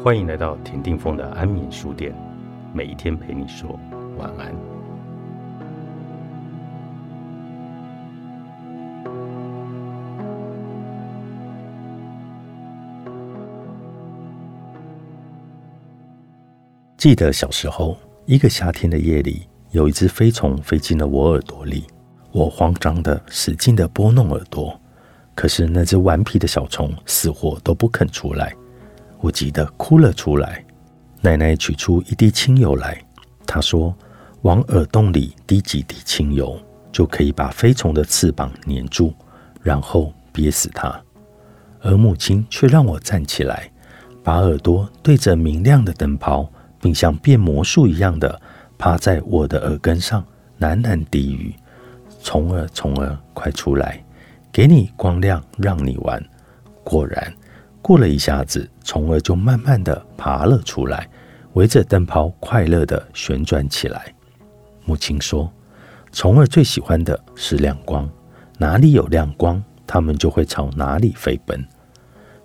欢迎来到田定峰的安眠书店，每一天陪你说晚安。记得小时候，一个夏天的夜里，有一只飞虫飞进了我耳朵里，我慌张的使劲的拨弄耳朵，可是那只顽皮的小虫死活都不肯出来。我急得哭了出来。奶奶取出一滴清油来，她说：“往耳洞里滴几滴清油，就可以把飞虫的翅膀粘住，然后憋死它。”而母亲却让我站起来，把耳朵对着明亮的灯泡，并像变魔术一样的趴在我的耳根上，喃喃低语：“虫儿，虫儿，快出来，给你光亮，让你玩。”果然。过了一下子，虫儿就慢慢的爬了出来，围着灯泡快乐的旋转起来。母亲说：“虫儿最喜欢的是亮光，哪里有亮光，它们就会朝哪里飞奔。”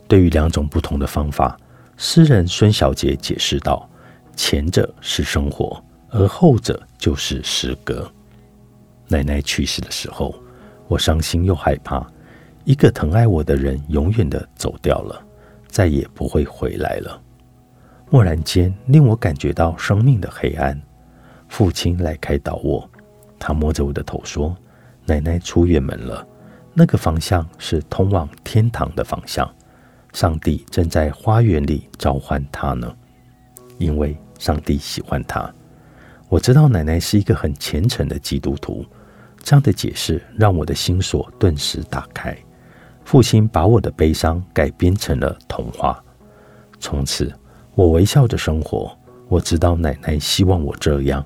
对于两种不同的方法，诗人孙小姐解释道：“前者是生活，而后者就是诗歌。”奶奶去世的时候，我伤心又害怕，一个疼爱我的人永远的走掉了。再也不会回来了。蓦然间，令我感觉到生命的黑暗。父亲来开导我，他摸着我的头说：“奶奶出远门了，那个方向是通往天堂的方向。上帝正在花园里召唤他呢，因为上帝喜欢他。”我知道奶奶是一个很虔诚的基督徒。这样的解释让我的心锁顿时打开。父亲把我的悲伤改编成了童话，从此我微笑着生活。我知道奶奶希望我这样，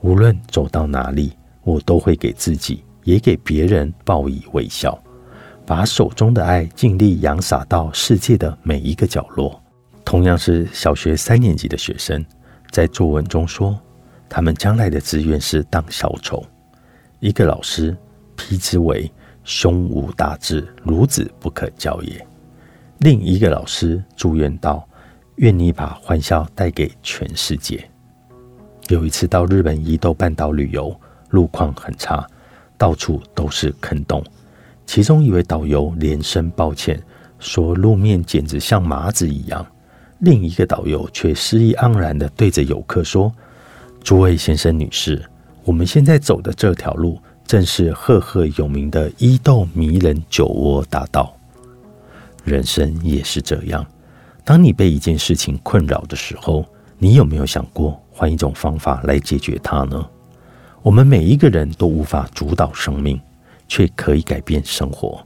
无论走到哪里，我都会给自己也给别人报以微笑，把手中的爱尽力扬洒到世界的每一个角落。同样是小学三年级的学生，在作文中说，他们将来的志愿是当小丑。一个老师批之为。胸无大志，孺子不可教也。另一个老师祝愿道：“愿你把欢笑带给全世界。”有一次到日本伊豆半岛旅游，路况很差，到处都是坑洞。其中一位导游连声抱歉，说路面简直像麻子一样。另一个导游却诗意盎然地对着游客说：“诸位先生女士，我们现在走的这条路。”正是赫赫有名的伊豆迷人酒窝大道。人生也是这样，当你被一件事情困扰的时候，你有没有想过换一种方法来解决它呢？我们每一个人都无法主导生命，却可以改变生活。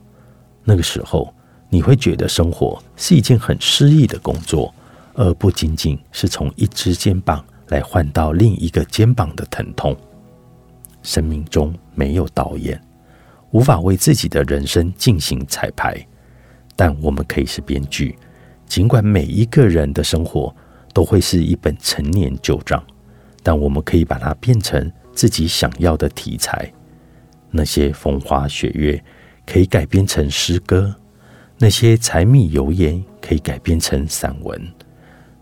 那个时候，你会觉得生活是一件很诗意的工作，而不仅仅是从一只肩膀来换到另一个肩膀的疼痛。生命中没有导演，无法为自己的人生进行彩排，但我们可以是编剧。尽管每一个人的生活都会是一本陈年旧账，但我们可以把它变成自己想要的题材。那些风花雪月可以改编成诗歌，那些柴米油盐可以改编成散文，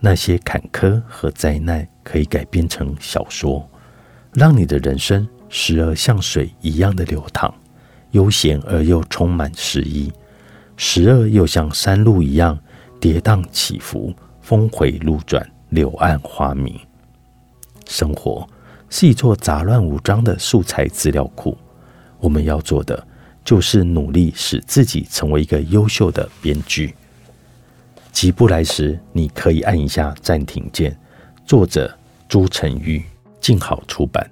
那些坎坷和灾难可以改编成小说，让你的人生。时而像水一样的流淌，悠闲而又充满诗意；时而又像山路一样跌宕起伏，峰回路转，柳暗花明。生活是一座杂乱无章的素材资料库，我们要做的就是努力使自己成为一个优秀的编剧。急不来时，你可以按一下暂停键。作者：朱成玉，静好出版。